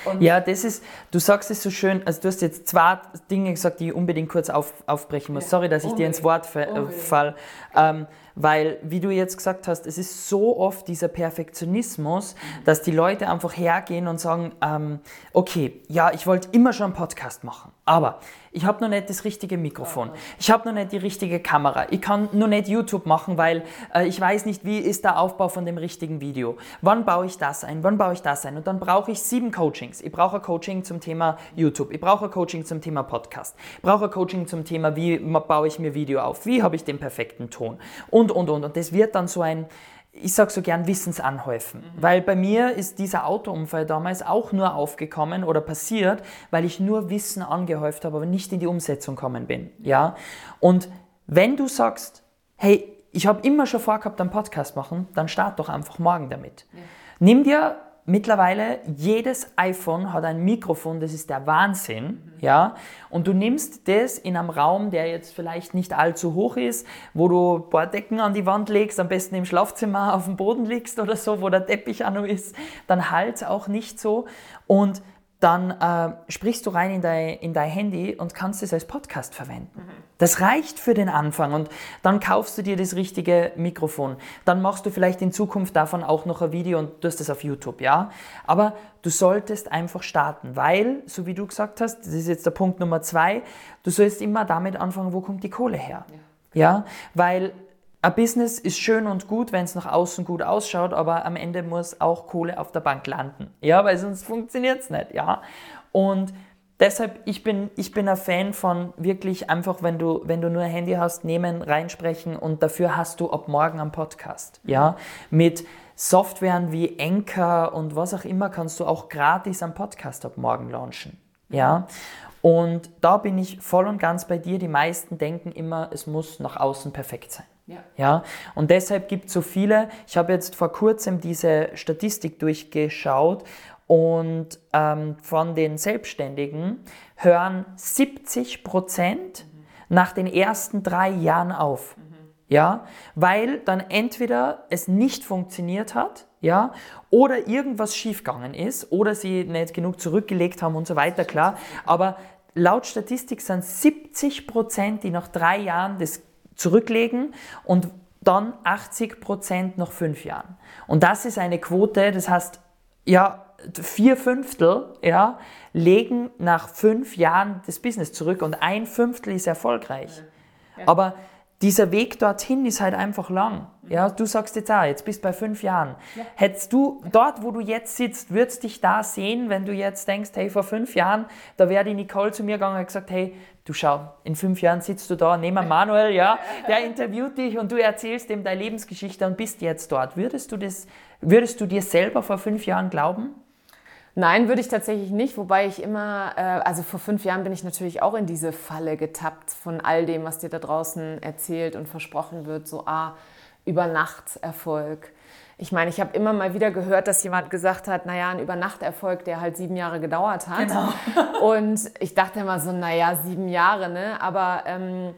Und ja, das ist, du sagst es so schön, also du hast jetzt zwei Dinge gesagt, die ich unbedingt kurz auf, aufbrechen muss. Sorry, dass ich unbedingt. dir ins Wort fall. Ähm, weil, wie du jetzt gesagt hast, es ist so oft dieser Perfektionismus, dass die Leute einfach hergehen und sagen, ähm, okay, ja, ich wollte immer schon einen Podcast machen, aber ich habe noch nicht das richtige Mikrofon, ich habe noch nicht die richtige Kamera, ich kann noch nicht YouTube machen, weil äh, ich weiß nicht, wie ist der Aufbau von dem richtigen Video. Wann baue ich das ein? Wann baue ich das ein? Und dann brauche ich sieben Coachings. Ich brauche ein Coaching zum Thema YouTube, ich brauche ein Coaching zum Thema Podcast, ich brauche ein Coaching zum Thema, wie baue ich mir Video auf, wie habe ich den perfekten Ton und und, und, und. Und das wird dann so ein, ich sage so gern Wissensanhäufen. Mhm. Weil bei mir ist dieser Autounfall damals auch nur aufgekommen oder passiert, weil ich nur Wissen angehäuft habe, aber nicht in die Umsetzung gekommen bin. Ja? Und wenn du sagst, hey, ich habe immer schon vorgehabt, einen Podcast machen, dann start doch einfach morgen damit. Ja. Nimm dir Mittlerweile jedes iPhone hat ein Mikrofon, das ist der Wahnsinn, mhm. ja. Und du nimmst das in einem Raum, der jetzt vielleicht nicht allzu hoch ist, wo du ein paar Decken an die Wand legst, am besten im Schlafzimmer (laughs) auf dem Boden liegst oder so, wo der Teppich auch noch ist, dann halt auch nicht so. Und dann äh, sprichst du rein in dein, in dein Handy und kannst es als Podcast verwenden. Mhm. Das reicht für den Anfang und dann kaufst du dir das richtige Mikrofon. Dann machst du vielleicht in Zukunft davon auch noch ein Video und tust es auf YouTube, ja. Aber du solltest einfach starten, weil, so wie du gesagt hast, das ist jetzt der Punkt Nummer zwei, du sollst immer damit anfangen, wo kommt die Kohle her. Ja, ja? weil ein Business ist schön und gut, wenn es nach außen gut ausschaut, aber am Ende muss auch Kohle auf der Bank landen. Ja, weil sonst funktioniert es nicht. Ja. Und deshalb, ich bin, ich bin ein Fan von wirklich einfach, wenn du, wenn du nur ein Handy hast, nehmen, reinsprechen und dafür hast du ab morgen einen Podcast. Ja. Mit Softwaren wie Anchor und was auch immer kannst du auch gratis einen Podcast ab morgen launchen. Ja. Und da bin ich voll und ganz bei dir. Die meisten denken immer, es muss nach außen perfekt sein. Ja. ja. Und deshalb gibt es so viele, ich habe jetzt vor kurzem diese Statistik durchgeschaut Und ähm, von den Selbstständigen hören 70 Prozent nach den ersten drei Jahren auf. Ja, weil dann entweder es nicht funktioniert hat, ja, oder irgendwas schiefgegangen ist, oder sie nicht genug zurückgelegt haben und so weiter, klar. Aber laut Statistik sind 70 Prozent, die nach drei Jahren das zurücklegen und dann 80 Prozent nach fünf Jahren. Und das ist eine Quote, das heißt, ja, vier Fünftel ja, legen nach fünf Jahren das Business zurück und ein Fünftel ist erfolgreich. Ja. Aber dieser Weg dorthin ist halt einfach lang. Ja, du sagst jetzt auch, jetzt bist du bei fünf Jahren. Ja. Hättest du dort, wo du jetzt sitzt, würdest dich da sehen, wenn du jetzt denkst, hey, vor fünf Jahren, da wäre die Nicole zu mir gegangen und gesagt, hey, du schau, in fünf Jahren sitzt du da, neben Manuel, ja, der interviewt dich und du erzählst ihm deine Lebensgeschichte und bist jetzt dort. Würdest du das, würdest du dir selber vor fünf Jahren glauben? Nein, würde ich tatsächlich nicht, wobei ich immer, äh, also vor fünf Jahren bin ich natürlich auch in diese Falle getappt von all dem, was dir da draußen erzählt und versprochen wird, so ah, Übernachtserfolg. Ich meine, ich habe immer mal wieder gehört, dass jemand gesagt hat, naja, ein Übernachterfolg, der halt sieben Jahre gedauert hat. Genau. (laughs) und ich dachte immer so, naja, sieben Jahre, ne? Aber ähm,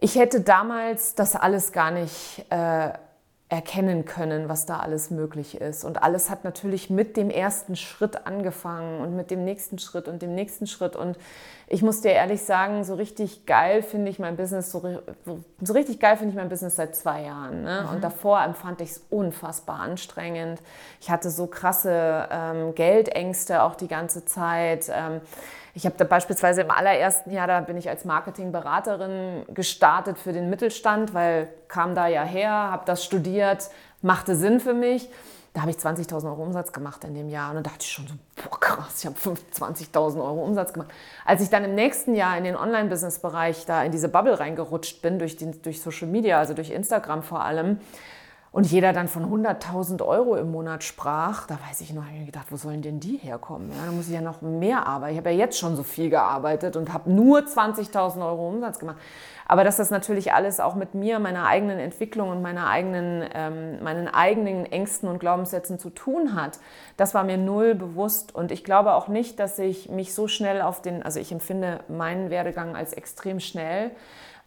ich hätte damals das alles gar nicht äh, erkennen können, was da alles möglich ist. Und alles hat natürlich mit dem ersten Schritt angefangen und mit dem nächsten Schritt und dem nächsten Schritt. Und ich muss dir ehrlich sagen, so richtig geil finde ich mein Business, so, so richtig geil finde ich mein Business seit zwei Jahren. Ne? Mhm. Und davor empfand ich es unfassbar anstrengend. Ich hatte so krasse ähm, Geldängste auch die ganze Zeit. Ähm, ich habe da beispielsweise im allerersten Jahr, da bin ich als Marketingberaterin gestartet für den Mittelstand, weil kam da ja her, habe das studiert, machte Sinn für mich. Da habe ich 20.000 Euro Umsatz gemacht in dem Jahr. Und dann dachte ich schon so, boah, krass, ich habe 20.000 Euro Umsatz gemacht. Als ich dann im nächsten Jahr in den Online-Business-Bereich da in diese Bubble reingerutscht bin, durch, den, durch Social Media, also durch Instagram vor allem, und jeder dann von 100.000 Euro im Monat sprach, da weiß ich noch, habe ich gedacht, wo sollen denn die herkommen? Ja, da muss ich ja noch mehr arbeiten. Ich habe ja jetzt schon so viel gearbeitet und habe nur 20.000 Euro Umsatz gemacht. Aber dass das natürlich alles auch mit mir, meiner eigenen Entwicklung und meiner eigenen, ähm, meinen eigenen Ängsten und Glaubenssätzen zu tun hat, das war mir null bewusst. Und ich glaube auch nicht, dass ich mich so schnell auf den, also ich empfinde meinen Werdegang als extrem schnell,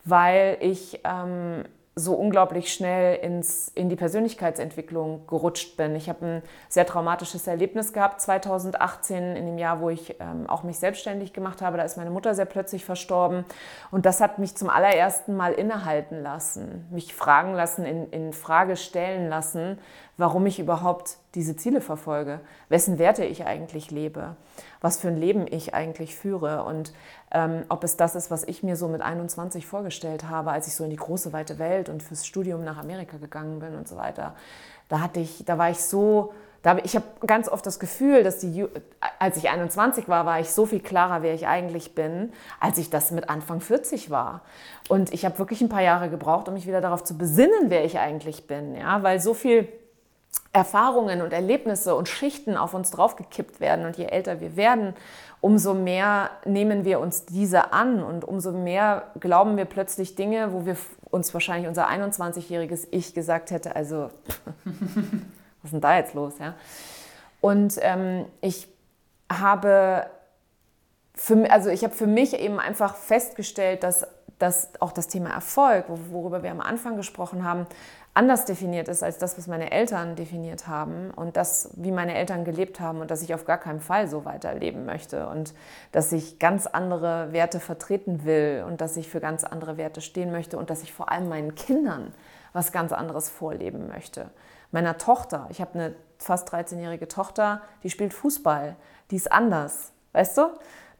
weil ich ähm, so unglaublich schnell ins, in die Persönlichkeitsentwicklung gerutscht bin. Ich habe ein sehr traumatisches Erlebnis gehabt 2018, in dem Jahr, wo ich ähm, auch mich selbstständig gemacht habe. Da ist meine Mutter sehr plötzlich verstorben. Und das hat mich zum allerersten Mal innehalten lassen, mich fragen lassen, in, in Frage stellen lassen, warum ich überhaupt diese Ziele verfolge, wessen Werte ich eigentlich lebe, was für ein Leben ich eigentlich führe und ähm, ob es das ist, was ich mir so mit 21 vorgestellt habe, als ich so in die große weite Welt und fürs Studium nach Amerika gegangen bin und so weiter. Da hatte ich, da war ich so, ich habe ganz oft das Gefühl, dass die, als ich 21 war, war ich so viel klarer, wer ich eigentlich bin, als ich das mit Anfang 40 war. Und ich habe wirklich ein paar Jahre gebraucht, um mich wieder darauf zu besinnen, wer ich eigentlich bin, ja, weil so viel Erfahrungen und Erlebnisse und Schichten auf uns draufgekippt werden. Und je älter wir werden, umso mehr nehmen wir uns diese an und umso mehr glauben wir plötzlich Dinge, wo wir uns wahrscheinlich unser 21-jähriges Ich gesagt hätte, also (laughs) was ist denn da jetzt los? Ja? Und ähm, ich habe für, also ich habe für mich eben einfach festgestellt, dass, dass auch das Thema Erfolg, worüber wir am Anfang gesprochen haben, anders definiert ist als das, was meine Eltern definiert haben und das, wie meine Eltern gelebt haben und dass ich auf gar keinen Fall so weiterleben möchte und dass ich ganz andere Werte vertreten will und dass ich für ganz andere Werte stehen möchte und dass ich vor allem meinen Kindern was ganz anderes vorleben möchte. Meiner Tochter, ich habe eine fast 13-jährige Tochter, die spielt Fußball, die ist anders, weißt du?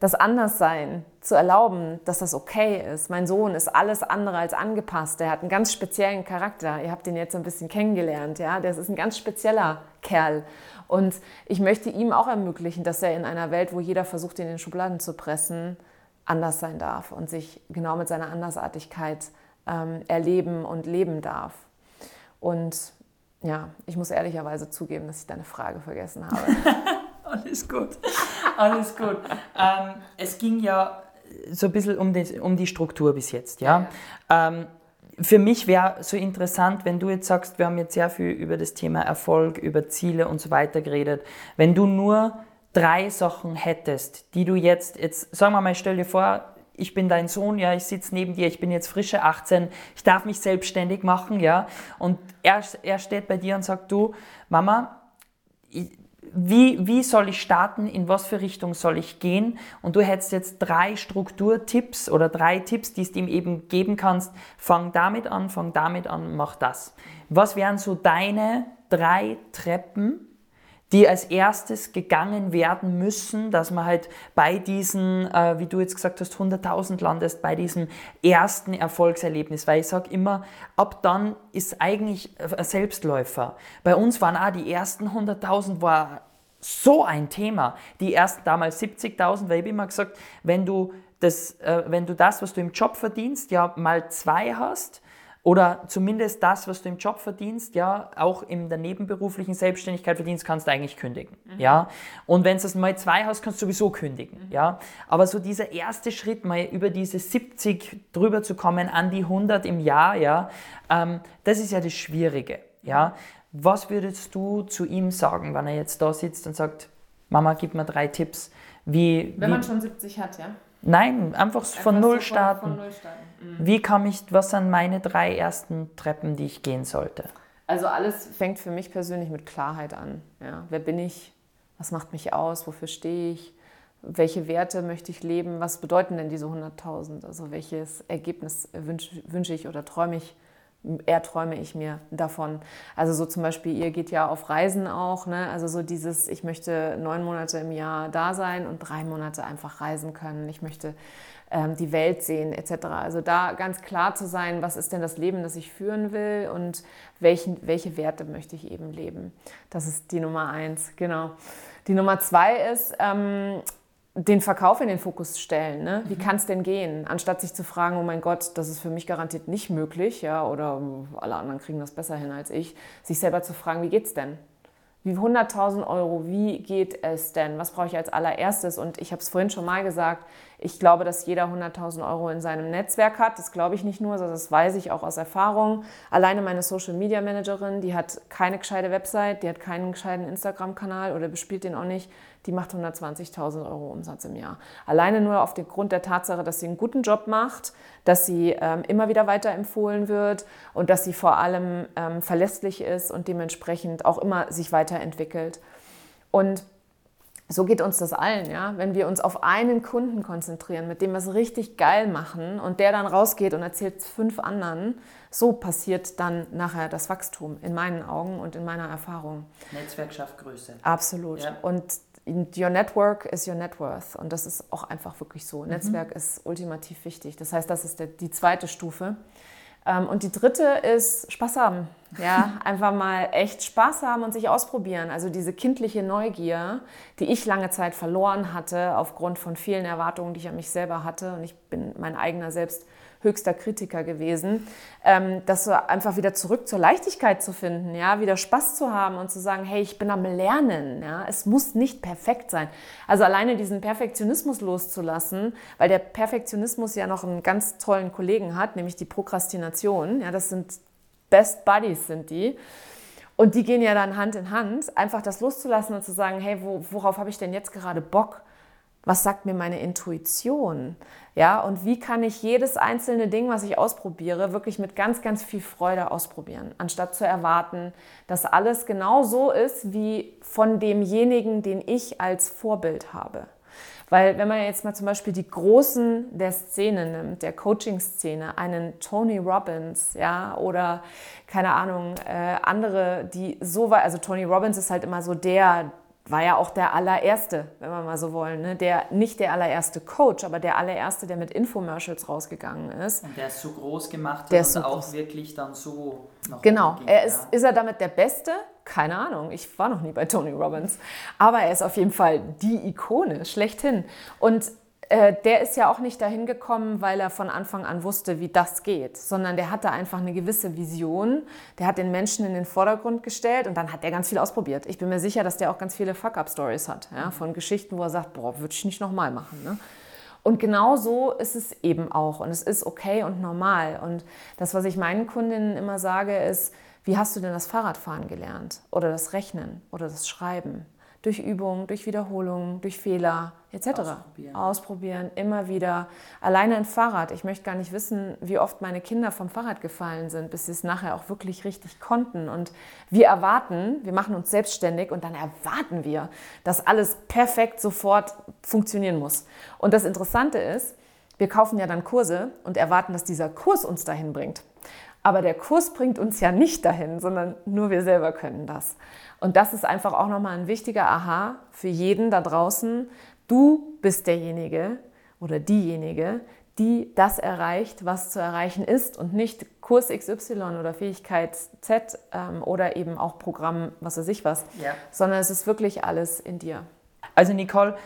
Das Anderssein zu erlauben, dass das okay ist. Mein Sohn ist alles andere als angepasst. Er hat einen ganz speziellen Charakter. Ihr habt ihn jetzt ein bisschen kennengelernt. Ja? Das ist ein ganz spezieller Kerl. Und ich möchte ihm auch ermöglichen, dass er in einer Welt, wo jeder versucht, ihn in den Schubladen zu pressen, anders sein darf und sich genau mit seiner Andersartigkeit ähm, erleben und leben darf. Und ja, ich muss ehrlicherweise zugeben, dass ich deine Frage vergessen habe. (laughs) Alles gut. (laughs) Alles gut. Ähm, es ging ja so ein bisschen um die, um die Struktur bis jetzt. Ja? ja. Ähm, für mich wäre so interessant, wenn du jetzt sagst, wir haben jetzt sehr viel über das Thema Erfolg, über Ziele und so weiter geredet. Wenn du nur drei Sachen hättest, die du jetzt, jetzt sagen wir mal, stell dir vor, ich bin dein Sohn, ja, ich sitze neben dir, ich bin jetzt frische 18, ich darf mich selbstständig machen, ja, und er, er steht bei dir und sagt, du, Mama, wie, wie soll ich starten, in was für Richtung soll ich gehen? Und du hättest jetzt drei Strukturtipps oder drei Tipps, die du ihm eben geben kannst. Fang damit an, fang damit an, mach das. Was wären so deine drei Treppen, die als erstes gegangen werden müssen, dass man halt bei diesen, äh, wie du jetzt gesagt hast, 100.000 landest, bei diesem ersten Erfolgserlebnis, weil ich sage immer, ab dann ist eigentlich ein Selbstläufer. Bei uns waren auch die ersten 100.000 war so ein Thema. Die ersten damals 70.000, weil ich immer gesagt, wenn du das, äh, wenn du das, was du im Job verdienst, ja mal zwei hast, oder zumindest das, was du im Job verdienst, ja, auch in der nebenberuflichen Selbstständigkeit verdienst, kannst du eigentlich kündigen, mhm. ja. Und wenn du das mal zwei hast, kannst du sowieso kündigen, mhm. ja. Aber so dieser erste Schritt, mal über diese 70 drüber zu kommen an die 100 im Jahr, ja, ähm, das ist ja das Schwierige, ja. Was würdest du zu ihm sagen, wenn er jetzt da sitzt und sagt, Mama, gib mir drei Tipps, wie... Wenn wie, man schon 70 hat, ja. Nein, einfach, einfach von, null so starten. Von, null starten. Mhm. Wie kam ich, was sind meine drei ersten Treppen, die ich gehen sollte? Also alles fängt für mich persönlich mit Klarheit an. Ja. Wer bin ich? Was macht mich aus? Wofür stehe ich? Welche Werte möchte ich leben? Was bedeuten denn diese 100.000? Also welches Ergebnis wünsche, wünsche ich oder träume ich erträume ich mir davon. Also so zum Beispiel, ihr geht ja auf Reisen auch, ne? also so dieses, ich möchte neun Monate im Jahr da sein und drei Monate einfach reisen können. Ich möchte ähm, die Welt sehen etc. Also da ganz klar zu sein, was ist denn das Leben, das ich führen will und welchen, welche Werte möchte ich eben leben. Das ist die Nummer eins, genau. Die Nummer zwei ist, ähm, den Verkauf in den Fokus stellen. Ne? Wie mhm. kann es denn gehen? Anstatt sich zu fragen, oh mein Gott, das ist für mich garantiert nicht möglich, ja, oder alle anderen kriegen das besser hin als ich, sich selber zu fragen, wie geht's denn? Wie 100.000 Euro, wie geht es denn? Was brauche ich als allererstes? Und ich habe es vorhin schon mal gesagt, ich glaube, dass jeder 100.000 Euro in seinem Netzwerk hat. Das glaube ich nicht nur, sondern das weiß ich auch aus Erfahrung. Alleine meine Social Media Managerin, die hat keine gescheite Website, die hat keinen gescheiten Instagram-Kanal oder bespielt den auch nicht die macht 120.000 Euro Umsatz im Jahr. Alleine nur auf den Grund der Tatsache, dass sie einen guten Job macht, dass sie ähm, immer wieder weiterempfohlen wird und dass sie vor allem ähm, verlässlich ist und dementsprechend auch immer sich weiterentwickelt. Und so geht uns das allen, ja. Wenn wir uns auf einen Kunden konzentrieren, mit dem wir es richtig geil machen und der dann rausgeht und erzählt fünf anderen, so passiert dann nachher das Wachstum in meinen Augen und in meiner Erfahrung. Netzwerk schafft Größe. Absolut. Ja. Und Your Network is your net worth. Und das ist auch einfach wirklich so. Mhm. Netzwerk ist ultimativ wichtig. Das heißt, das ist der, die zweite Stufe. Ähm, und die dritte ist Spaß haben. Ja, (laughs) einfach mal echt Spaß haben und sich ausprobieren. Also diese kindliche Neugier, die ich lange Zeit verloren hatte aufgrund von vielen Erwartungen, die ich an mich selber hatte. Und ich bin mein eigener selbst höchster Kritiker gewesen, ähm, das so einfach wieder zurück zur Leichtigkeit zu finden, ja, wieder Spaß zu haben und zu sagen, hey, ich bin am Lernen, ja, es muss nicht perfekt sein. Also alleine diesen Perfektionismus loszulassen, weil der Perfektionismus ja noch einen ganz tollen Kollegen hat, nämlich die Prokrastination, ja, das sind Best Buddies sind die. Und die gehen ja dann Hand in Hand, einfach das loszulassen und zu sagen, hey, wo, worauf habe ich denn jetzt gerade Bock? Was sagt mir meine Intuition? Ja, und wie kann ich jedes einzelne Ding, was ich ausprobiere, wirklich mit ganz, ganz viel Freude ausprobieren, anstatt zu erwarten, dass alles genau so ist wie von demjenigen, den ich als Vorbild habe. Weil wenn man jetzt mal zum Beispiel die Großen der Szene nimmt, der Coaching-Szene, einen Tony Robbins, ja, oder keine Ahnung, äh, andere, die so weit, also Tony Robbins ist halt immer so der, war ja auch der allererste, wenn wir mal so wollen. Ne? Der, nicht der allererste Coach, aber der allererste, der mit Infomercials rausgegangen ist. Und der ist so groß gemacht hat der und auch groß. wirklich dann so noch Genau. Ging, er ist, ja. ist er damit der Beste? Keine Ahnung. Ich war noch nie bei Tony Robbins. Aber er ist auf jeden Fall die Ikone, schlechthin. Und äh, der ist ja auch nicht dahin gekommen, weil er von Anfang an wusste, wie das geht, sondern der hatte einfach eine gewisse Vision. Der hat den Menschen in den Vordergrund gestellt und dann hat er ganz viel ausprobiert. Ich bin mir sicher, dass der auch ganz viele Fuck-up-Stories hat, ja, von Geschichten, wo er sagt, boah, würde ich nicht nochmal machen. Ne? Und genau so ist es eben auch. Und es ist okay und normal. Und das, was ich meinen Kundinnen immer sage, ist, wie hast du denn das Fahrradfahren gelernt? Oder das Rechnen oder das Schreiben? Durch Übung, durch Wiederholung, durch Fehler etc. Ausprobieren. Ausprobieren, immer wieder. Alleine ein Fahrrad. Ich möchte gar nicht wissen, wie oft meine Kinder vom Fahrrad gefallen sind, bis sie es nachher auch wirklich richtig konnten. Und wir erwarten, wir machen uns selbstständig und dann erwarten wir, dass alles perfekt sofort funktionieren muss. Und das Interessante ist, wir kaufen ja dann Kurse und erwarten, dass dieser Kurs uns dahin bringt. Aber der Kurs bringt uns ja nicht dahin, sondern nur wir selber können das. Und das ist einfach auch nochmal ein wichtiger Aha für jeden da draußen. Du bist derjenige oder diejenige, die das erreicht, was zu erreichen ist und nicht Kurs XY oder Fähigkeit Z ähm, oder eben auch Programm, was weiß ich was, ja. sondern es ist wirklich alles in dir. Also Nicole,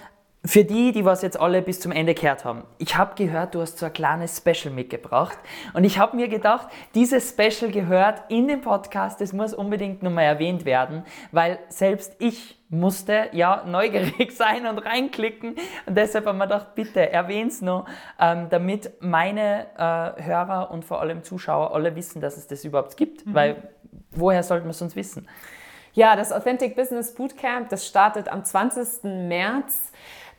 für die, die was jetzt alle bis zum Ende gehört haben, ich habe gehört, du hast so ein kleines Special mitgebracht und ich habe mir gedacht, dieses Special gehört in den Podcast, das muss unbedingt nochmal erwähnt werden, weil selbst ich musste ja neugierig (laughs) sein und reinklicken und deshalb haben wir gedacht, bitte erwähn's noch, ähm, damit meine äh, Hörer und vor allem Zuschauer alle wissen, dass es das überhaupt gibt, mhm. weil woher sollten wir es sonst wissen? Ja, das Authentic Business Bootcamp, das startet am 20. März.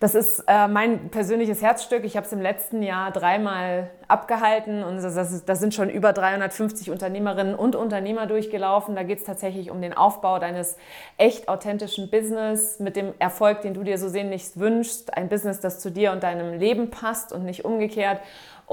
Das ist äh, mein persönliches Herzstück. Ich habe es im letzten Jahr dreimal abgehalten und da sind schon über 350 Unternehmerinnen und Unternehmer durchgelaufen. Da geht es tatsächlich um den Aufbau deines echt authentischen Business mit dem Erfolg, den du dir so sehnlichst wünschst. Ein Business, das zu dir und deinem Leben passt und nicht umgekehrt.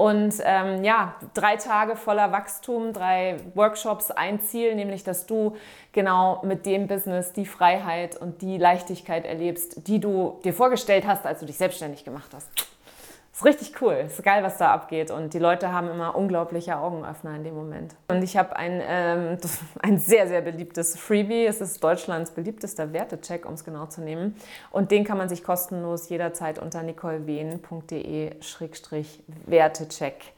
Und ähm, ja, drei Tage voller Wachstum, drei Workshops, ein Ziel, nämlich dass du genau mit dem Business die Freiheit und die Leichtigkeit erlebst, die du dir vorgestellt hast, als du dich selbstständig gemacht hast ist richtig cool. Es ist geil, was da abgeht. Und die Leute haben immer unglaubliche Augenöffner in dem Moment. Und ich habe ein, ähm, (laughs) ein sehr, sehr beliebtes Freebie. Es ist Deutschlands beliebtester Wertecheck, um es genau zu nehmen. Und den kann man sich kostenlos jederzeit unter nicolewehn.de-wertecheck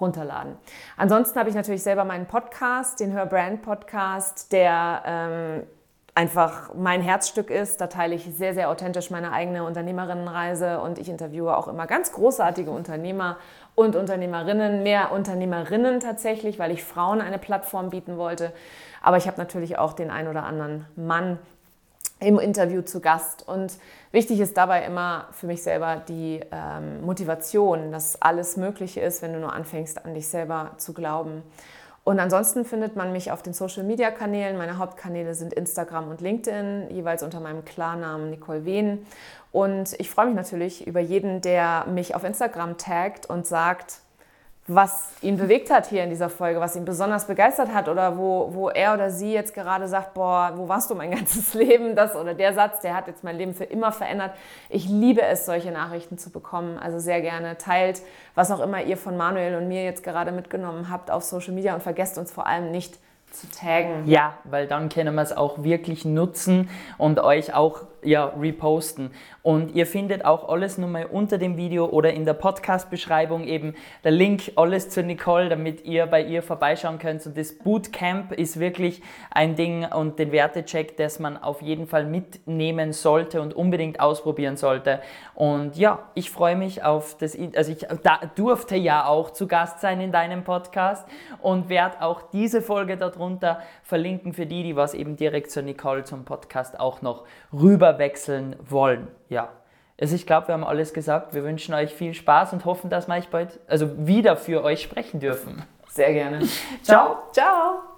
runterladen. Ansonsten habe ich natürlich selber meinen Podcast, den Hör Brand Podcast, der ähm, einfach mein Herzstück ist. Da teile ich sehr, sehr authentisch meine eigene Unternehmerinnenreise und ich interviewe auch immer ganz großartige Unternehmer und Unternehmerinnen, mehr Unternehmerinnen tatsächlich, weil ich Frauen eine Plattform bieten wollte. Aber ich habe natürlich auch den ein oder anderen Mann im Interview zu Gast. Und wichtig ist dabei immer für mich selber die ähm, Motivation, dass alles Mögliche ist, wenn du nur anfängst, an dich selber zu glauben. Und ansonsten findet man mich auf den Social-Media-Kanälen. Meine Hauptkanäle sind Instagram und LinkedIn, jeweils unter meinem Klarnamen Nicole Wehn. Und ich freue mich natürlich über jeden, der mich auf Instagram taggt und sagt, was ihn bewegt hat hier in dieser Folge, was ihn besonders begeistert hat oder wo, wo er oder sie jetzt gerade sagt, boah, wo warst du mein (laughs) ganzes Leben? Das oder der Satz, der hat jetzt mein Leben für immer verändert. Ich liebe es, solche Nachrichten zu bekommen. Also sehr gerne teilt, was auch immer ihr von Manuel und mir jetzt gerade mitgenommen habt auf Social Media und vergesst uns vor allem nicht zu taggen. Ja, weil dann können wir es auch wirklich nutzen und euch auch ja, reposten. Und ihr findet auch alles nochmal unter dem Video oder in der Podcast-Beschreibung eben der Link, alles zu Nicole, damit ihr bei ihr vorbeischauen könnt. Und das Bootcamp ist wirklich ein Ding und den Wertecheck, das man auf jeden Fall mitnehmen sollte und unbedingt ausprobieren sollte. Und ja, ich freue mich auf das, also ich durfte ja auch zu Gast sein in deinem Podcast und werde auch diese Folge darunter verlinken für die, die was eben direkt zu Nicole zum Podcast auch noch rüber wechseln wollen. Ja. Also ich glaube, wir haben alles gesagt. Wir wünschen euch viel Spaß und hoffen, dass wir euch bald, also wieder für euch sprechen dürfen. Sehr gerne. Ciao. Ciao.